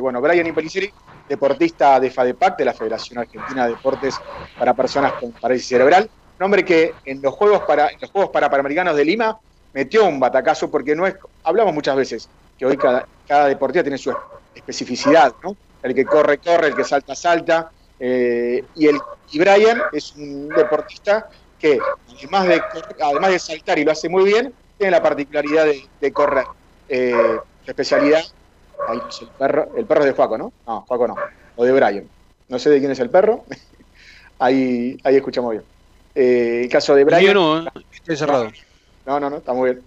Bueno, Brian Impelliceri, deportista de FADEPAC, de la Federación Argentina de Deportes para Personas con Parálisis Cerebral. Un hombre que en los Juegos, para, en los Juegos Parapanamericanos de Lima metió un batacazo porque no es, hablamos muchas veces que hoy cada, cada deportista tiene su especificidad, ¿no? El que corre, corre, el que salta, salta. Eh, y, el, y Brian es un deportista que, además de, además de saltar y lo hace muy bien, tiene la particularidad de, correr. Eh, especialidad, ahí el perro, el perro es de Juaco, ¿no? No, Juaco no, o de Brian. No sé de quién es el perro, ahí, ahí escuchamos bien. Eh, el caso de Brian. no, estoy cerrado. No, no, no, está muy bien.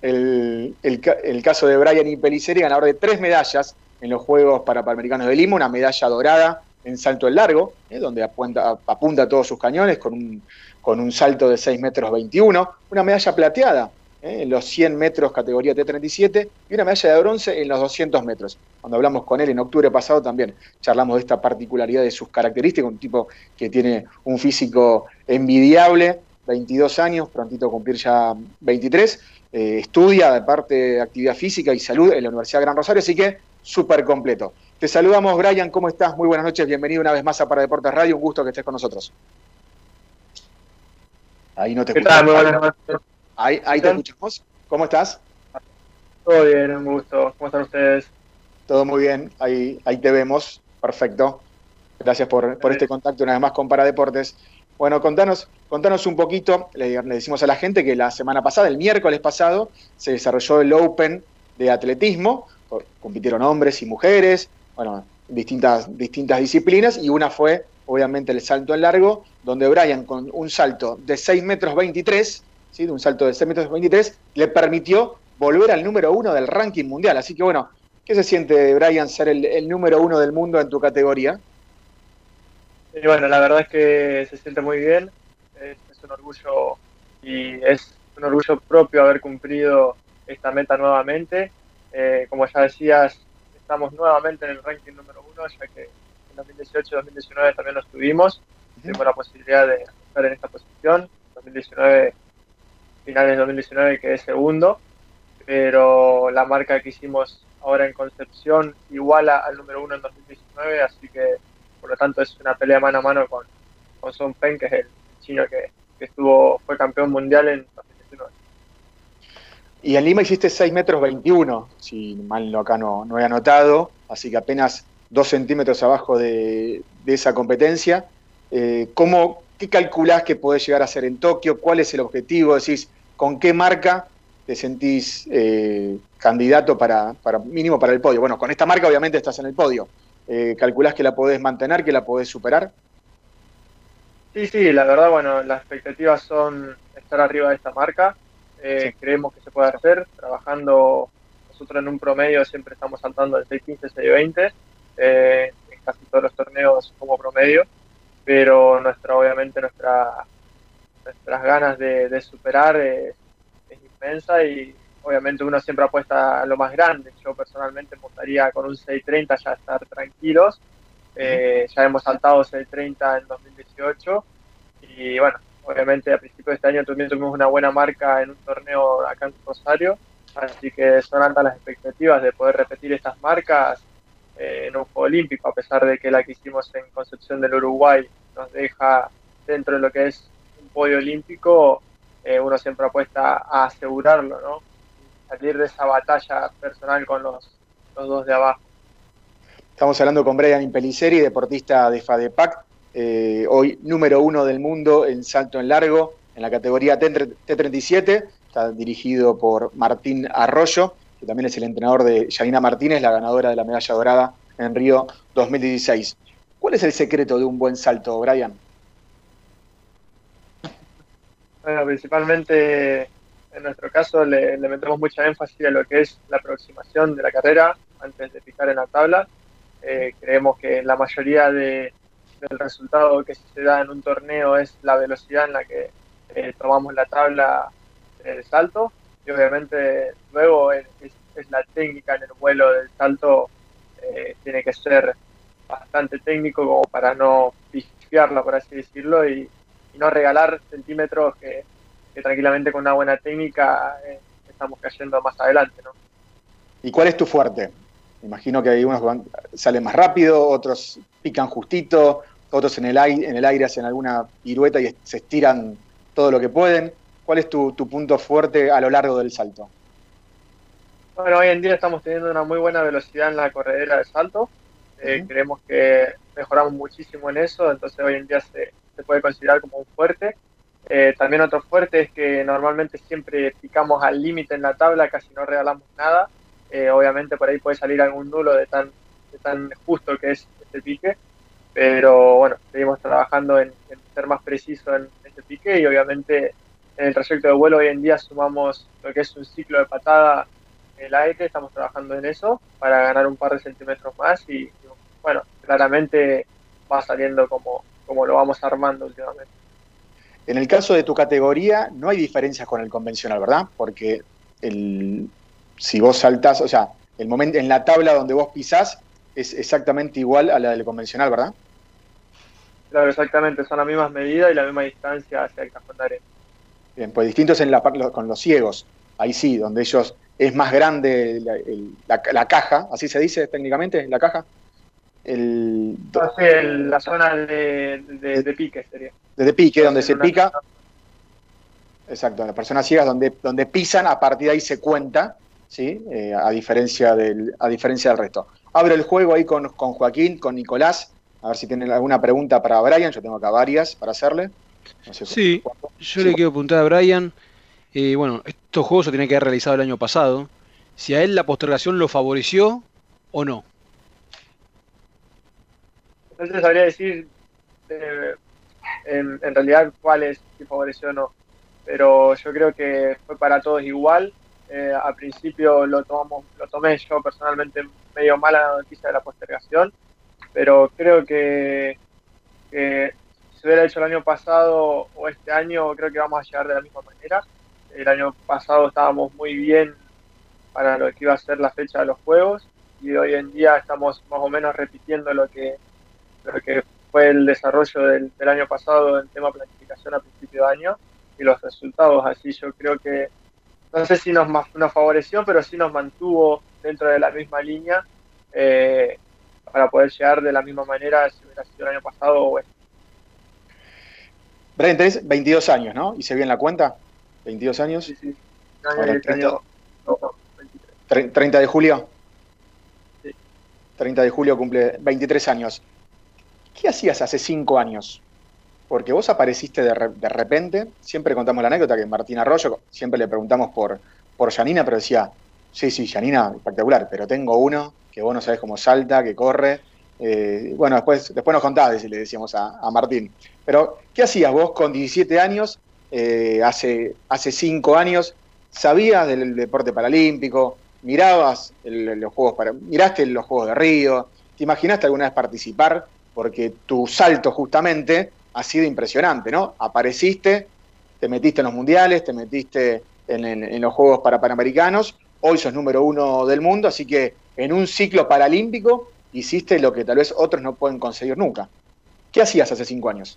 El, el, caso de Brian y Peliceri, ganador de tres medallas en los Juegos Parapanamericanos de Lima, una medalla dorada en salto en largo, eh, donde apunta, apunta todos sus cañones con un, con un salto de 6 metros 21, una medalla plateada eh, en los 100 metros categoría T37 y una medalla de bronce en los 200 metros. Cuando hablamos con él en octubre pasado también charlamos de esta particularidad de sus características, un tipo que tiene un físico envidiable, 22 años, prontito a cumplir ya 23, eh, estudia de parte de actividad física y salud en la Universidad de Gran Rosario, así que súper completo. Te saludamos, Brian, ¿cómo estás? Muy buenas noches, bienvenido una vez más a Para Deportes Radio, un gusto que estés con nosotros. Ahí no te ¿Qué Tal? Ahí, ahí te escuchamos. ¿Cómo estás? Todo bien, un gusto. ¿Cómo están ustedes? Todo muy bien, ahí, ahí te vemos. Perfecto. Gracias por, por este contacto una vez más con Paradeportes. Bueno, contanos, contanos un poquito, le, decimos a la gente que la semana pasada, el miércoles pasado, se desarrolló el Open de atletismo, compitieron hombres y mujeres, bueno, distintas, distintas disciplinas, y una fue, obviamente, el salto en largo, donde Brian, con un salto de 6 metros 23, ¿sí? de un salto de 6 metros 23, le permitió volver al número uno del ranking mundial. Así que, bueno, ¿qué se siente, Brian, ser el número uno del mundo en tu categoría? Y bueno, la verdad es que se siente muy bien, es, un orgullo y es un orgullo propio haber cumplido esta meta nuevamente. Eh, como ya decías, estamos nuevamente en el ranking número uno, ya que en 2018 y 2019 también lo estuvimos. Tuvimos la posibilidad de estar en esta posición. 2019, finales de 2019 quedé segundo, pero la marca que hicimos ahora en Concepción iguala al número uno en 2019, así que por lo tanto es una pelea mano a mano con, con Son Pen, que es el chino que, estuvo fue campeón mundial en 2019. Y en Lima hiciste 6 metros 21, si mal acá no, no he anotado, así que apenas 2 centímetros abajo de, esa competencia. Eh, ¿cómo, ¿Qué calculás que podés llegar a hacer en Tokio? ¿Cuál es el objetivo? Decís, ¿con qué marca te sentís eh, candidato para, para, mínimo para el podio? Bueno, con esta marca obviamente estás en el podio, eh, ¿calculás que la podés mantener, que la podés superar? Sí, sí, la verdad, bueno, las expectativas son estar arriba de esta marca. Eh, creemos que se puede hacer, trabajando nosotros en un promedio siempre estamos saltando el 6.15, 6.20, eh, en casi todos los torneos como promedio, pero nuestra, obviamente nuestra, nuestras ganas de, superar es inmensa y obviamente uno siempre apuesta a lo más grande. Yo personalmente apostaría con un 6.30 ya estar tranquilos. Eh, ya hemos saltado 6.30 en 2018 y bueno, obviamente a principios de este año también tuvimos una buena marca en un torneo acá en Rosario, así que son altas las expectativas de poder repetir estas marcas eh, en un Juego Olímpico, a pesar de que la que hicimos en Concepción del Uruguay nos deja dentro de lo que es un podio olímpico, eh, uno siempre apuesta a asegurarlo, ¿no? salir de esa batalla personal con los, dos de abajo. Estamos hablando con Brian Impeliceri, deportista de FADEPAC, eh, hoy número uno del mundo en salto en largo, en la categoría T37, está dirigido por Martín Arroyo, que también es el entrenador de Yanina Martínez, la ganadora de la medalla dorada en Río 2016. ¿Cuál es el secreto de un buen salto, Brian? Bueno, principalmente en nuestro caso le, metemos mucha énfasis a lo que es la aproximación de la carrera antes de picar en la tabla. Eh, creemos que la mayoría de, del resultado que se da en un torneo es la velocidad en la que eh, tomamos la tabla en el salto y obviamente luego es, la técnica en el vuelo del salto eh, tiene que ser bastante técnico como para no pifiarla por así decirlo y no regalar centímetros que, tranquilamente con una buena técnica eh, estamos cayendo más adelante, ¿no? ¿Y cuál es tu fuerte? imagino que hay unos que salen más rápido, otros pican justito, otros en el, aire, en el aire hacen alguna pirueta y se estiran todo lo que pueden. ¿Cuál es tu, punto fuerte a lo largo del salto? Bueno, hoy en día estamos teniendo una muy buena velocidad en la corredera de salto. Eh, creemos que mejoramos muchísimo en eso, entonces hoy en día se, puede considerar como un fuerte. Eh, también otro fuerte es que normalmente siempre picamos al límite en la tabla, casi no regalamos nada. Eh, obviamente por ahí puede salir algún nulo de tan, de tan justo que es este pique, pero bueno, seguimos trabajando en, ser más preciso en este pique y obviamente en el trayecto de vuelo hoy en día sumamos lo que es un ciclo de patada en el aire, estamos trabajando en eso para ganar un par de centímetros más y, bueno, claramente va saliendo como, como lo vamos armando últimamente. En el caso de tu categoría no hay diferencias con el convencional, ¿verdad? Porque el, si vos saltás, o sea, el momento en la tabla donde vos pisás es exactamente igual a la del convencional, ¿verdad? Claro, exactamente, son las mismas medidas y la misma distancia hacia el cajón de arena. Bien, pues distintos en la, con los ciegos, ahí sí, donde ellos es más grande la, caja, así se dice técnicamente, la caja. El, la zona de, de, pique sería. De, pique, donde se pica. Exacto, las personas ciegas donde, donde pisan, a partir de ahí se cuenta, ¿sí? Eh, a, diferencia del, a diferencia del resto. Abro el juego ahí con, con Joaquín, con Nicolás, a ver si tienen alguna pregunta para Brian, yo tengo acá varias para hacerle sí, yo le quiero apuntar a Brian. Eh, bueno, estos juegos se tienen que haber realizado el año pasado. Si a él la postergación lo favoreció o no. No te sabría decir eh, en, realidad cuál es si favoreció o no. Pero yo creo que fue para todos igual. Eh, al principio lo tomamos, lo tomé yo personalmente medio mala la noticia de la postergación, pero creo que, que si hubiera hecho el año pasado o este año, creo que vamos a llegar de la misma manera. El año pasado estábamos muy bien para lo que iba a ser la fecha de los juegos y hoy en día estamos más o menos repitiendo lo que, lo que fue el desarrollo del, año pasado en tema planificación a principio de año y los resultados. Así yo creo que, no sé si nos, nos favoreció, pero sí nos mantuvo dentro de la misma línea eh, para poder llegar de la misma manera si hubiera sido el año pasado o este. Brian, tenés 22 años, ¿no? ¿Hice bien la cuenta? ¿22 años? Sí, sí. 30, 30 de julio. Sí. 30 de julio cumple 23 años. ¿Qué hacías hace 5 años? Porque vos apareciste de, repente, siempre contamos la anécdota que Martín Arroyo, siempre le preguntamos por, por Janina, pero decía, sí, sí, Janina, espectacular, pero tengo uno que vos no sabés cómo salta, que corre, eh, bueno, después, después nos contabas, le decíamos a, Martín. Pero, ¿qué hacías vos con 17 años, eh, hace, hace 5 años? ¿Sabías del deporte paralímpico? ¿Mirabas los juegos para, miraste los Juegos de Río? ¿Te imaginaste alguna vez participar? Porque tu salto justamente ha sido impresionante, ¿no? Apareciste, te metiste en los mundiales, te metiste en, los Juegos para Panamericanos, hoy sos número uno del mundo, así que en un ciclo paralímpico hiciste lo que tal vez otros no pueden conseguir nunca. ¿Qué hacías hace cinco años?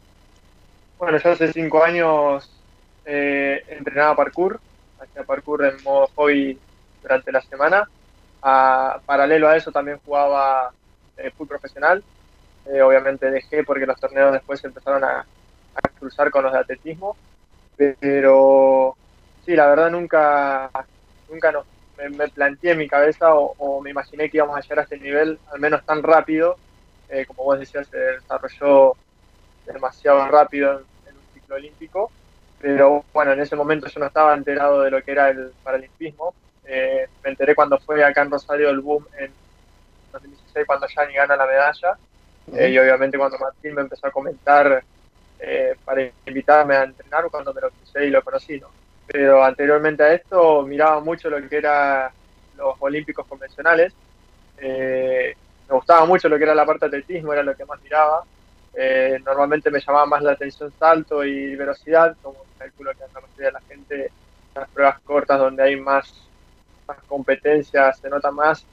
Bueno, yo hace cinco años eh, entrenaba parkour, hacía parkour en modo hobby durante la semana. paralelo a eso también jugaba eh, fútbol profesional. Eh, obviamente dejé porque los torneos después empezaron a, cruzar con los de atletismo. Pero sí, la verdad nunca, nunca nos me, planteé en mi cabeza o, me imaginé que íbamos a llegar a este nivel, al menos tan rápido, eh, como vos decías, se desarrolló demasiado rápido en, un ciclo olímpico, pero bueno, en ese momento yo no estaba enterado de lo que era el paralimpismo, eh, me enteré cuando fue acá en Rosario el boom en 2016 cuando Yani gana la medalla, eh, y obviamente cuando Martín me empezó a comentar para invitarme a entrenar cuando me lo puse y lo conocí, ¿no? pero anteriormente a esto miraba mucho lo que era los olímpicos convencionales. Eh, me gustaba mucho lo que era la parte de atletismo, era lo que más miraba. Eh, normalmente me llamaba más la atención salto y velocidad, como calculo que la mayoría de la gente, las pruebas cortas donde hay más, más competencia, se nota más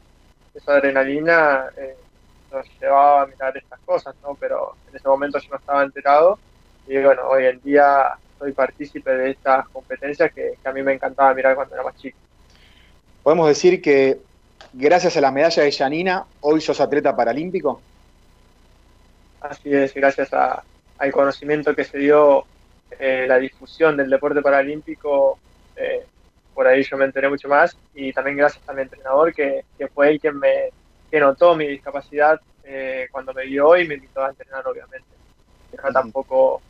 esa adrenalina, eh, nos llevaba a mirar estas cosas, ¿no? Pero en ese momento yo no estaba enterado y bueno, hoy en día soy partícipe de estas competencias que, a mí me encantaba mirar cuando era más chico. Podemos decir que gracias a la medalla de Yanina, hoy sos atleta paralímpico. Así es, gracias al conocimiento que se dio, eh, la difusión del deporte paralímpico, eh, por ahí yo me enteré mucho más y también gracias a mi entrenador que, fue él quien me que notó mi discapacidad eh, cuando me vio y me invitó a entrenar obviamente. Yo tampoco,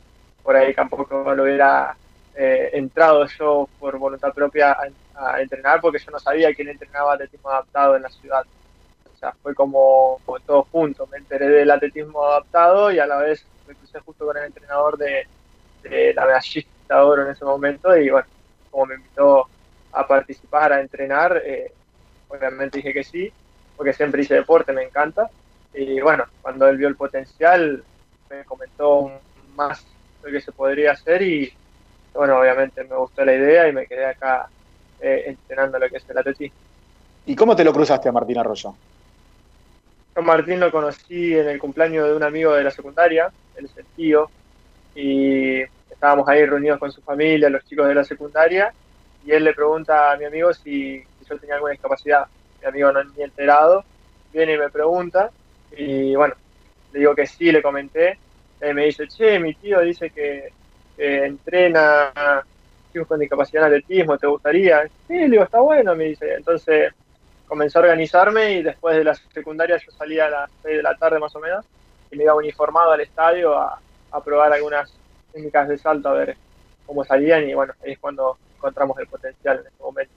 por ahí tampoco lo hubiera entrado yo por voluntad propia a, entrenar porque yo no sabía quién entrenaba atletismo adaptado en la ciudad. O sea, fue como, todo junto. Me enteré del atletismo adaptado y a la vez me crucé justo con el entrenador de, la medallista de oro en ese momento y bueno, como me invitó a participar, a entrenar, eh, obviamente dije que sí, porque siempre hice deporte, me encanta. Y bueno, cuando él vio el potencial, me comentó más lo que se podría hacer y bueno, obviamente me gustó la idea y me quedé acá eh, entrenando lo que es el atletismo. ¿Y cómo te lo cruzaste a Martín Arroyo? Martín lo conocí en el cumpleaños de un amigo de la secundaria, él es el tío, y estábamos ahí reunidos con su familia, los chicos de la secundaria, y él le pregunta a mi amigo si, yo tenía alguna discapacidad. Mi amigo no ni enterado, viene y me pregunta, y bueno, le digo que sí, le comenté, y me dice, che, mi tío dice que, entrena chicos con discapacidad en atletismo, ¿te gustaría? Sí, le digo, está bueno, me dice. Entonces, comencé a organizarme y después de la secundaria yo salía a las 6 de la tarde más o menos y me iba uniformado al estadio a, probar algunas técnicas de salto a ver cómo salían y bueno, ahí es cuando encontramos el potencial en ese momento.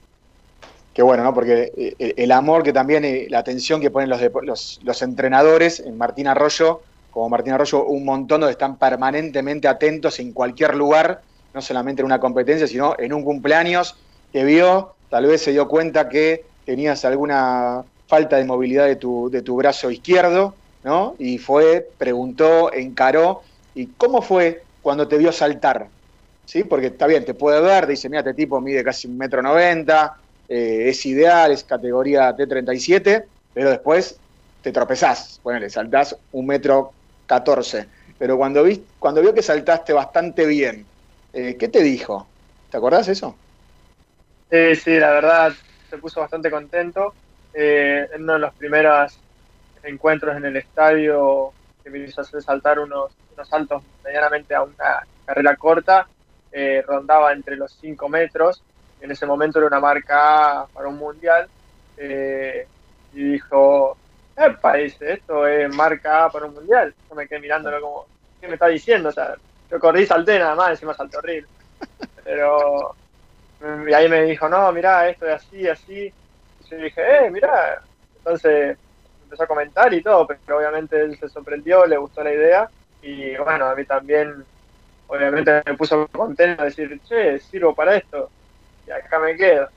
Qué bueno, ¿no? Porque eh, el, amor que también, eh, la atención que ponen los, los, los, entrenadores en Martín Arroyo, como Martín Arroyo, un montón donde están permanentemente atentos en cualquier lugar, no solamente en una competencia, sino en un cumpleaños que vio, tal vez se dio cuenta que tenías alguna falta de movilidad de tu, de tu brazo izquierdo, ¿no? Y fue, preguntó, encaró. ¿Y cómo fue cuando te vio saltar? ¿Sí? Porque está bien, te puede ver, dice, mira, este tipo mide casi un metro noventa, eh, es ideal, es categoría T37, pero después te tropezás, bueno, le saltás un metro catorce. Pero cuando, vi, cuando vio que saltaste bastante bien, eh, ¿qué te dijo? ¿Te acordás eso? Sí, sí, la verdad, se puso bastante contento. Eh, en uno de los primeros encuentros en el estadio que me hizo hacer saltar unos, saltos medianamente a una carrera corta, rondaba entre los 5 metros. En ese momento era una marca para un mundial. Eh, y dijo, epa, dice, esto es marca para un mundial. Yo me quedé mirándolo como, ¿qué me está diciendo? O sea, yo corrí salté nada más, encima salté horrible. Pero y ahí me dijo, no, mira, esto es así, así. Y yo dije, eh, mira. Entonces empezó a comentar y todo, pero obviamente él se sorprendió, le gustó la idea. Y bueno, a mí también, obviamente me puso contento de decir, che, sirvo para esto. Y acá me quedo.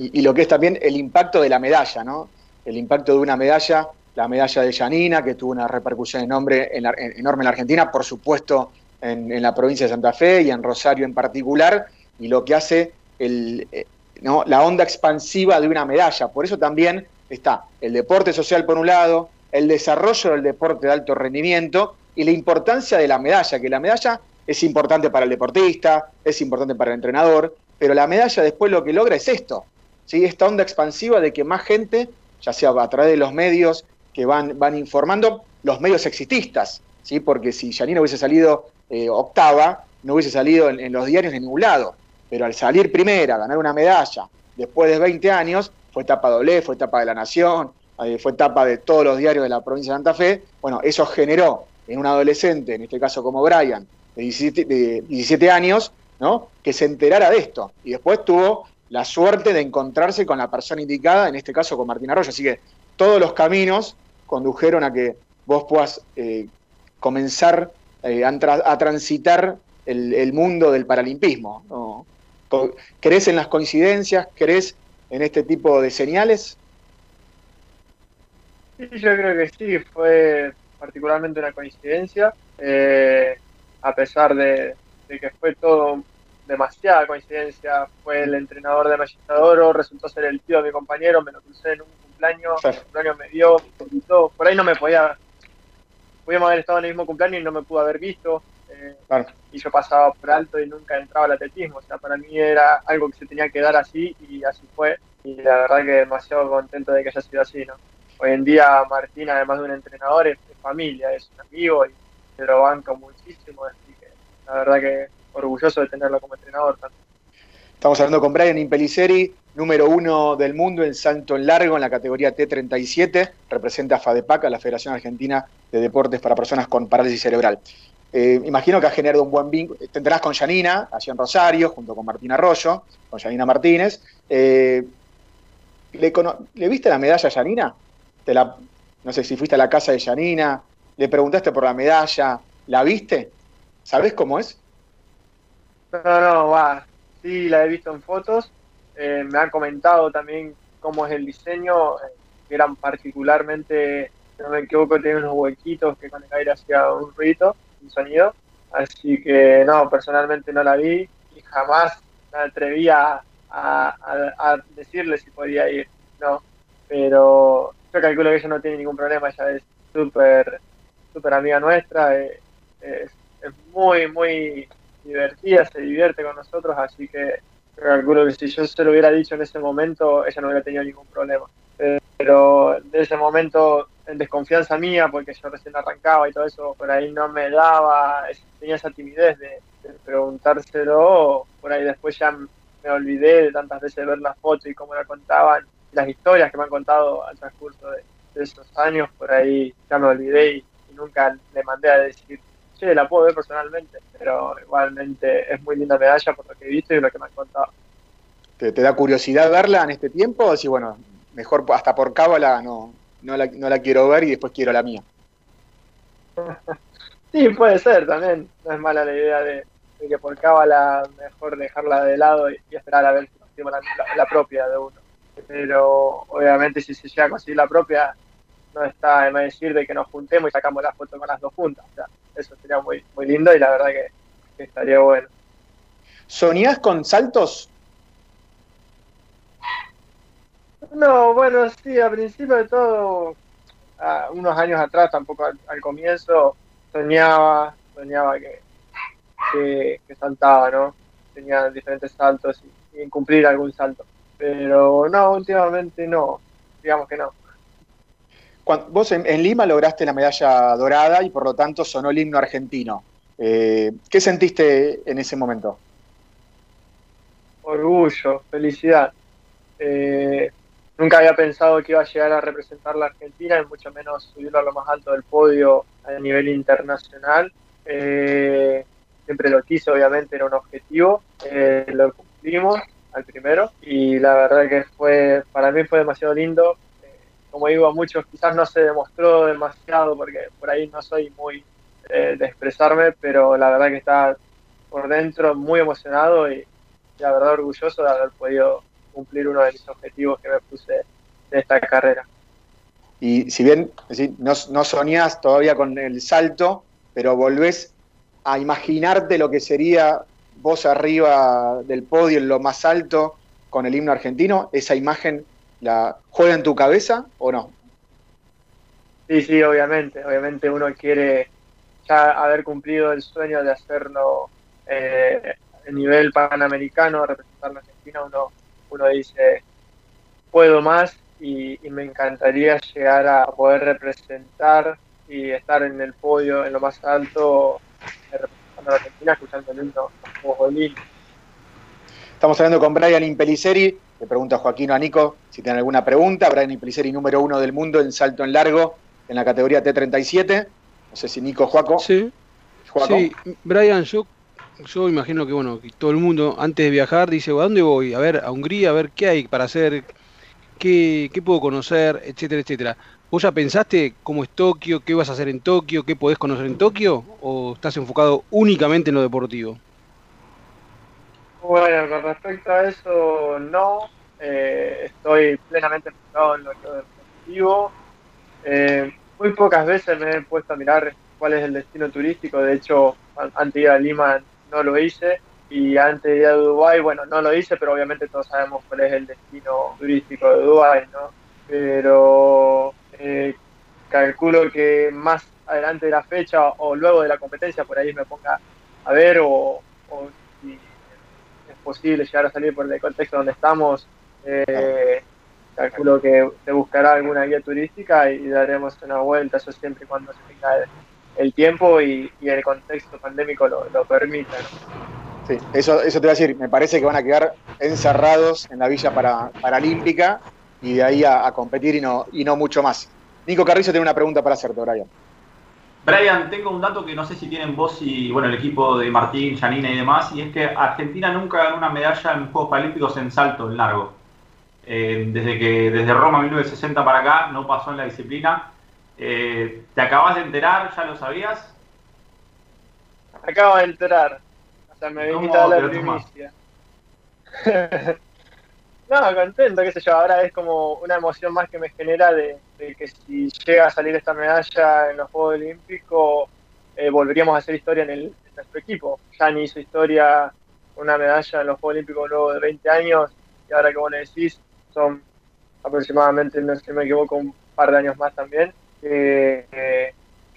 Y lo que es también el impacto de la medalla, ¿no? El impacto de una medalla, la medalla de Yanina, que tuvo una repercusión enorme en la, enorme en la Argentina, por supuesto en, la provincia de Santa Fe y en Rosario en particular y lo que hace el, eh, ¿no? la onda expansiva de una medalla. Por eso también está el deporte social por un lado, el desarrollo del deporte de alto rendimiento y la importancia de la medalla, que la medalla es importante para el deportista, es importante para el entrenador, pero la medalla después lo que logra es esto, ¿sí? esta onda expansiva de que más gente, ya sea a través de los medios que van, van informando, los medios exististas, ¿sí? porque si Janina hubiese salido eh, octava, no hubiese salido en, los diarios de ningún lado pero al salir primera, ganar una medalla, después de 20 años, fue etapa doble, fue etapa de la Nación, eh, fue etapa de todos los diarios de la provincia de Santa Fe, bueno, eso generó en un adolescente, en este caso como Brian, de 17, años, ¿no? que se enterara de esto. Y después tuvo la suerte de encontrarse con la persona indicada, en este caso con Martín Arroyo. Así que todos los caminos condujeron a que vos puedas eh, comenzar eh, a, transitar el, mundo del paralimpismo. ¿Crees en las coincidencias? ¿Crees en este tipo de señales? Sí, yo creo que sí, fue particularmente una coincidencia, eh, a pesar de, que fue todo demasiada coincidencia, fue el entrenador de Magistadoro, resultó ser el tío de mi compañero, me lo crucé en un cumpleaños, el cumpleaños me dio, por ahí no me podía, podíamos haber estado en el mismo cumpleaños y no me pudo haber visto, y yo pasaba por alto y nunca entraba al atletismo. O sea, para mí era algo que se tenía que dar así y así fue. la verdad que demasiado contento de que haya sido así, ¿no? Hoy en día Martín, además de un entrenador, es, familia, es un amigo y se lo banca muchísimo, así que la verdad que orgulloso de tenerlo como entrenador. Estamos hablando con Brian Impeliceri, número uno del mundo en salto en largo en la categoría T37, representa a FADEPAC, a la Federación Argentina de Deportes para Personas con Parálisis Cerebral. Eh, imagino que ha generado un buen vínculo. Tendrás con Yanina, allí en Rosario, junto con Martín Arroyo, con Yanina Martínez. Eh, ¿le, viste la medalla a Yanina? No sé si fuiste a la casa de Yanina, le preguntaste por la medalla, ¿la viste? ¿Sabés cómo es? No, no, va. Sí, la he visto en fotos. Eh, me han comentado también cómo es el diseño, que eran particularmente, si no me equivoco, tiene unos huequitos que con el aire hacía un ruido un sonido. Así que no, personalmente no la vi y jamás me atreví a, decirle si podía ir, no. Pero yo calculo que ella no tiene ningún problema, ella es súper súper amiga nuestra, eh, es, muy, muy divertida, se divierte con nosotros, así que calculo que si yo se lo hubiera dicho en ese momento, ella no hubiera tenido ningún problema. Pero de ese momento en desconfianza mía, porque yo recién arrancaba y todo eso, por ahí no me daba, tenía esa timidez de, preguntárselo, por ahí después ya me olvidé de tantas veces ver las fotos y cómo la contaban, las historias que me han contado al transcurso de, esos años, por ahí ya me olvidé y, nunca le mandé a decir, che, la puedo ver personalmente, pero igualmente es muy linda medalla por lo que he visto y lo que me han contado. ¿Te, da curiosidad verla en este tiempo? O si, bueno, mejor hasta por cábala no, no la, no la quiero ver y después quiero la mía. Sí, puede ser también. No es mala la idea de, que por cábala mejor dejarla de lado y, esperar a ver si la, la, propia de uno. Pero obviamente si se llega a conseguir la propia, no está de más decir de que nos juntemos y sacamos la foto con las dos juntas. eso sería muy, muy lindo y la verdad que, que estaría bueno. ¿Soñás con saltos? No, bueno, sí, a principio de todo, unos años atrás, tampoco al, comienzo, soñaba, soñaba que, que, saltaba, ¿no? Tenía diferentes saltos y, cumplir algún salto. Pero no, últimamente no, digamos que no. Vos en, Lima lograste la medalla dorada y por lo tanto sonó el himno argentino. Eh, ¿Qué sentiste en ese momento? Orgullo, felicidad. Eh, nunca había pensado que iba a llegar a representar la Argentina y mucho menos subirlo a lo más alto del podio a nivel internacional. Eh, siempre lo quise, obviamente era un objetivo, eh, lo cumplimos al primero y la verdad que fue para mí fue demasiado lindo. Eh, como digo a muchos, quizás no se demostró demasiado porque por ahí no soy muy de expresarme, pero la verdad que estaba por dentro muy emocionado y la verdad orgulloso de haber podido cumplir uno de mis objetivos que me puse en esta carrera. Y si bien no, no soñás todavía con el salto, pero volvés a imaginarte lo que sería vos arriba del podio en lo más alto con el himno argentino, ¿esa imagen la juega en tu cabeza o no? Sí, sí, obviamente. Obviamente uno quiere ya haber cumplido el sueño de hacerlo eh, a nivel panamericano, representar la Argentina, uno uno dice, puedo más y, me encantaría llegar a poder representar y estar en el podio, en lo más alto, representando a la Argentina, escuchando el himno Estamos hablando con Brian Impeliceri, le pregunta a Joaquín o a Nico si tienen alguna pregunta. Brian Impeliceri, número uno del mundo en salto en largo en la categoría T37. No sé si Nico Joaco. Sí. Sí, Brian, yo yo imagino que bueno, todo el mundo antes de viajar dice, ¿a dónde voy? A ver, a Hungría, a ver qué hay para hacer, qué, qué puedo conocer, etcétera, etcétera. ¿Vos ya pensaste cómo es Tokio, qué vas a hacer en Tokio, qué podés conocer en Tokio? ¿O estás enfocado únicamente en lo deportivo? Bueno, con respecto a eso, no. Eh, estoy plenamente enfocado en lo deportivo. Eh, muy pocas veces me he puesto a mirar cuál es el destino turístico. De hecho, antes de ir a Lima no lo hice. Y antes de ir a Dubái, bueno, no lo hice, pero obviamente todos sabemos cuál es el destino turístico de Dubái, ¿no? Pero eh, calculo que más adelante de la fecha o luego de la competencia por ahí me ponga a ver o, posible llegar a salir por el contexto donde estamos, Eh, calculo que se buscará alguna guía turística y daremos una vuelta, eso siempre cuando se tenga el, tiempo y, el contexto pandémico lo, lo permita. Sí, eso, eso te voy a decir, me parece que van a quedar encerrados en la Villa para, Paralímpica y de ahí a, competir y no, y no mucho más. Nico Carrizo tiene una pregunta para hacerte, Brian. Brian, tengo un dato que no sé si tienen vos y bueno el equipo de Martín, Janina y demás, y es que Argentina nunca ganó una medalla en Juegos Paralímpicos en salto, en largo. Eh, desde que desde Roma 1960 para acá no pasó en la disciplina. Eh, ¿Te acabas de enterar? ¿Ya lo sabías? Acabo de enterar me había la primicia. no, contento, qué sé yo. Ahora es como una emoción más que me genera de, que si llega a salir esta medalla en los Juegos Olímpicos, eh, volveríamos a hacer historia en, el, nuestro equipo. ni hizo historia una medalla en los Juegos Olímpicos luego de 20 años, y ahora que vos le decís, son aproximadamente, no sé si me equivoco, un par de años más también, que,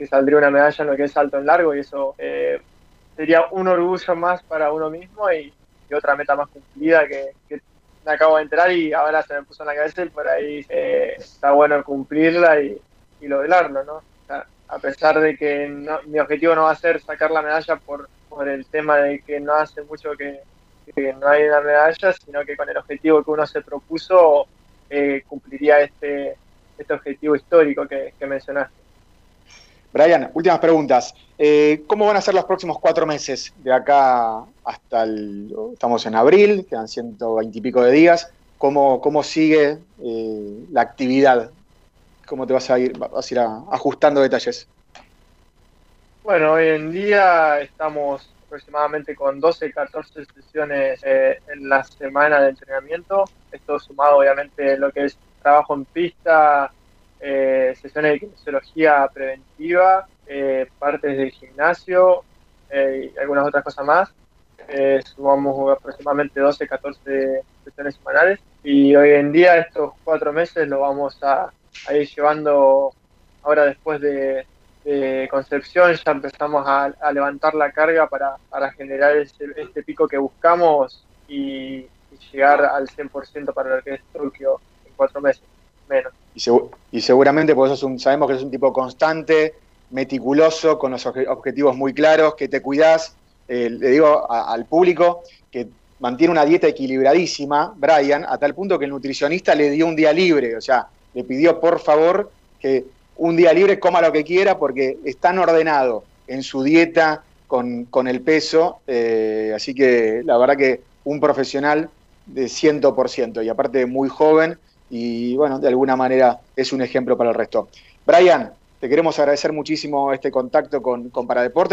saldría una medalla en lo que es salto en largo, y eso eh, sería un orgullo más para uno mismo y, otra meta más cumplida que, me acabo de enterar y ahora se me puso en la cabeza y por ahí eh, está bueno cumplirla y, lograrlo, ¿no? a pesar de que mi objetivo no va a ser sacar la medalla por, por el tema de que no hace mucho que, no hay una medalla, sino que con el objetivo que uno se propuso eh, cumpliría este, este objetivo histórico que mencionaste. Brian, últimas preguntas. Eh, ¿Cómo van a ser los próximos cuatro meses de acá hasta el... Estamos en abril, quedan 120 y pico de días. ¿Cómo, cómo sigue eh, la actividad? ¿Cómo te vas a ir, vas a ir ajustando detalles? Bueno, hoy en día estamos aproximadamente con 12, 14 sesiones eh, en la semana de entrenamiento. Esto sumado obviamente lo que es trabajo en pista, eh, sesiones de kinesiología preventiva, eh, partes del gimnasio eh, y algunas otras cosas más. Sumamos aproximadamente 12, 14 sesiones semanales. Y hoy en día estos cuatro meses lo vamos a, ir llevando ahora después de, Concepción. Ya empezamos a, levantar la carga para, generar este pico que buscamos y, llegar al 100% para lo que es Tokio en cuatro meses menos. Y, seguramente, por eso sabemos que es un tipo constante, meticuloso, con los objetivos muy claros, que te cuidas, eh, le digo al público, que mantiene una dieta equilibradísima, Brian, a tal punto que el nutricionista le dio un día libre, o sea, le pidió por favor que un día libre coma lo que quiera porque es tan ordenado en su dieta con, el peso, eh, así que la verdad que un profesional de 100% y aparte muy joven y bueno, de alguna manera es un ejemplo para el resto. Brian, te queremos agradecer muchísimo este contacto con, con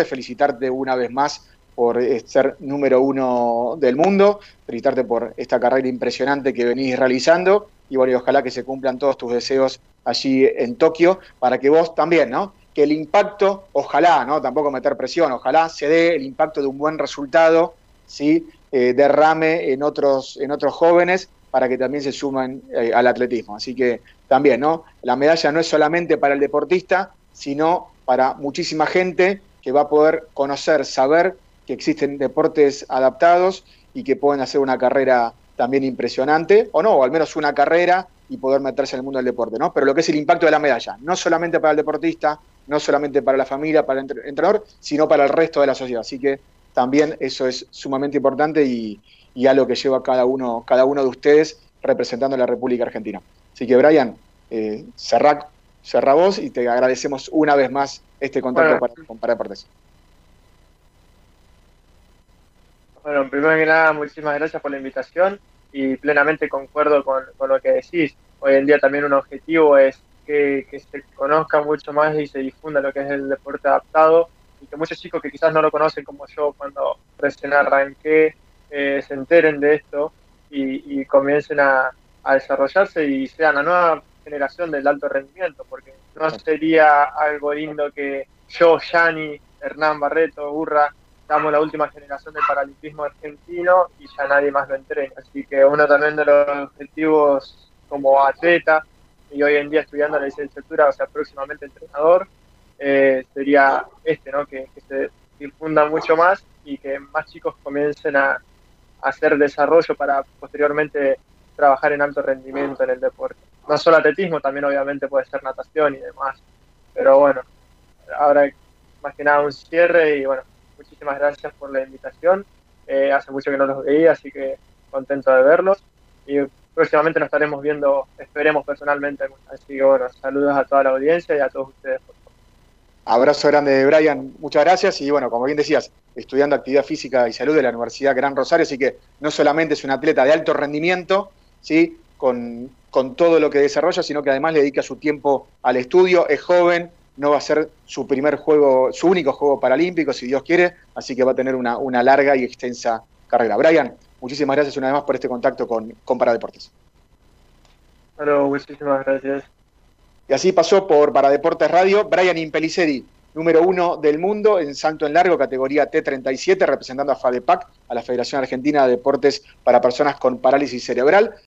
felicitarte una vez más por eh, ser número uno del mundo, felicitarte por esta carrera impresionante que venís realizando y bueno, y ojalá que se cumplan todos tus deseos allí en Tokio para que vos también, ¿no? Que el impacto, ojalá, ¿no? Tampoco meter presión, ojalá se dé el impacto de un buen resultado, ¿sí? Eh, derrame en otros, en otros jóvenes para que también se sumen eh, al atletismo. Así que también, ¿no? La medalla no es solamente para el deportista, sino para muchísima gente que va a poder conocer, saber que existen deportes adaptados y que pueden hacer una carrera también impresionante, o no, o al menos una carrera y poder meterse en el mundo del deporte, ¿no? Pero lo que es el impacto de la medalla, no solamente para el deportista, no solamente para la familia, para el entrenador, sino para el resto de la sociedad. Así que también eso es sumamente importante y, y a lo que lleva cada uno, cada uno de ustedes representando a la República Argentina. Así que, Brian, eh, cerrá, vos y te agradecemos una vez más este contacto para, con Paradeportes. Bueno, primero que nada, muchísimas gracias por la invitación y plenamente concuerdo con, lo que decís. Hoy en día también un objetivo es que, se conozca mucho más y se difunda lo que es el deporte adaptado y que muchos chicos que quizás no lo conocen como yo cuando recién arranqué eh, se enteren de esto y, comiencen a, desarrollarse y sean la nueva generación del alto rendimiento, porque no sería algo lindo que yo, Yani, Hernán Barreto, Urra, damos la última generación del paralímpico argentino y ya nadie más lo entrena. Así que uno también de los objetivos como atleta y hoy en día estudiando la licenciatura, o sea, próximamente entrenador, eh, sería este, ¿no? Que se difunda mucho más y que más chicos comiencen a, hacer desarrollo para posteriormente trabajar en alto rendimiento en el deporte. No solo atletismo, también obviamente puede ser natación y demás. Pero bueno, ahora más que nada un cierre y bueno, muchísimas gracias por la invitación. Eh, hace mucho que no los veía, así que contento de verlos. Y próximamente nos estaremos viendo, esperemos personalmente. Así que bueno, saludos a toda la audiencia y a todos ustedes. Abrazo grande, Brian. Muchas gracias. Y bueno, como bien decías, estudiando actividad física y salud de la Universidad Gran Rosario, así que no solamente es un atleta de alto rendimiento, ¿sí? con, con todo lo que desarrolla, sino que además le dedica su tiempo al estudio, es joven, no va a ser su primer juego, su único juego paralímpico, si Dios quiere, así que va a tener una, una larga y extensa carrera. Brian, muchísimas gracias una vez más por este contacto con, con Paradeportes. Bueno, muchísimas gracias. Y así pasó por Paradeportes Radio Brian Impeliceri, número uno del mundo en salto en largo, categoría T37, representando a FADEPAC, a la Federación Argentina de Deportes para Personas con Parálisis Cerebral.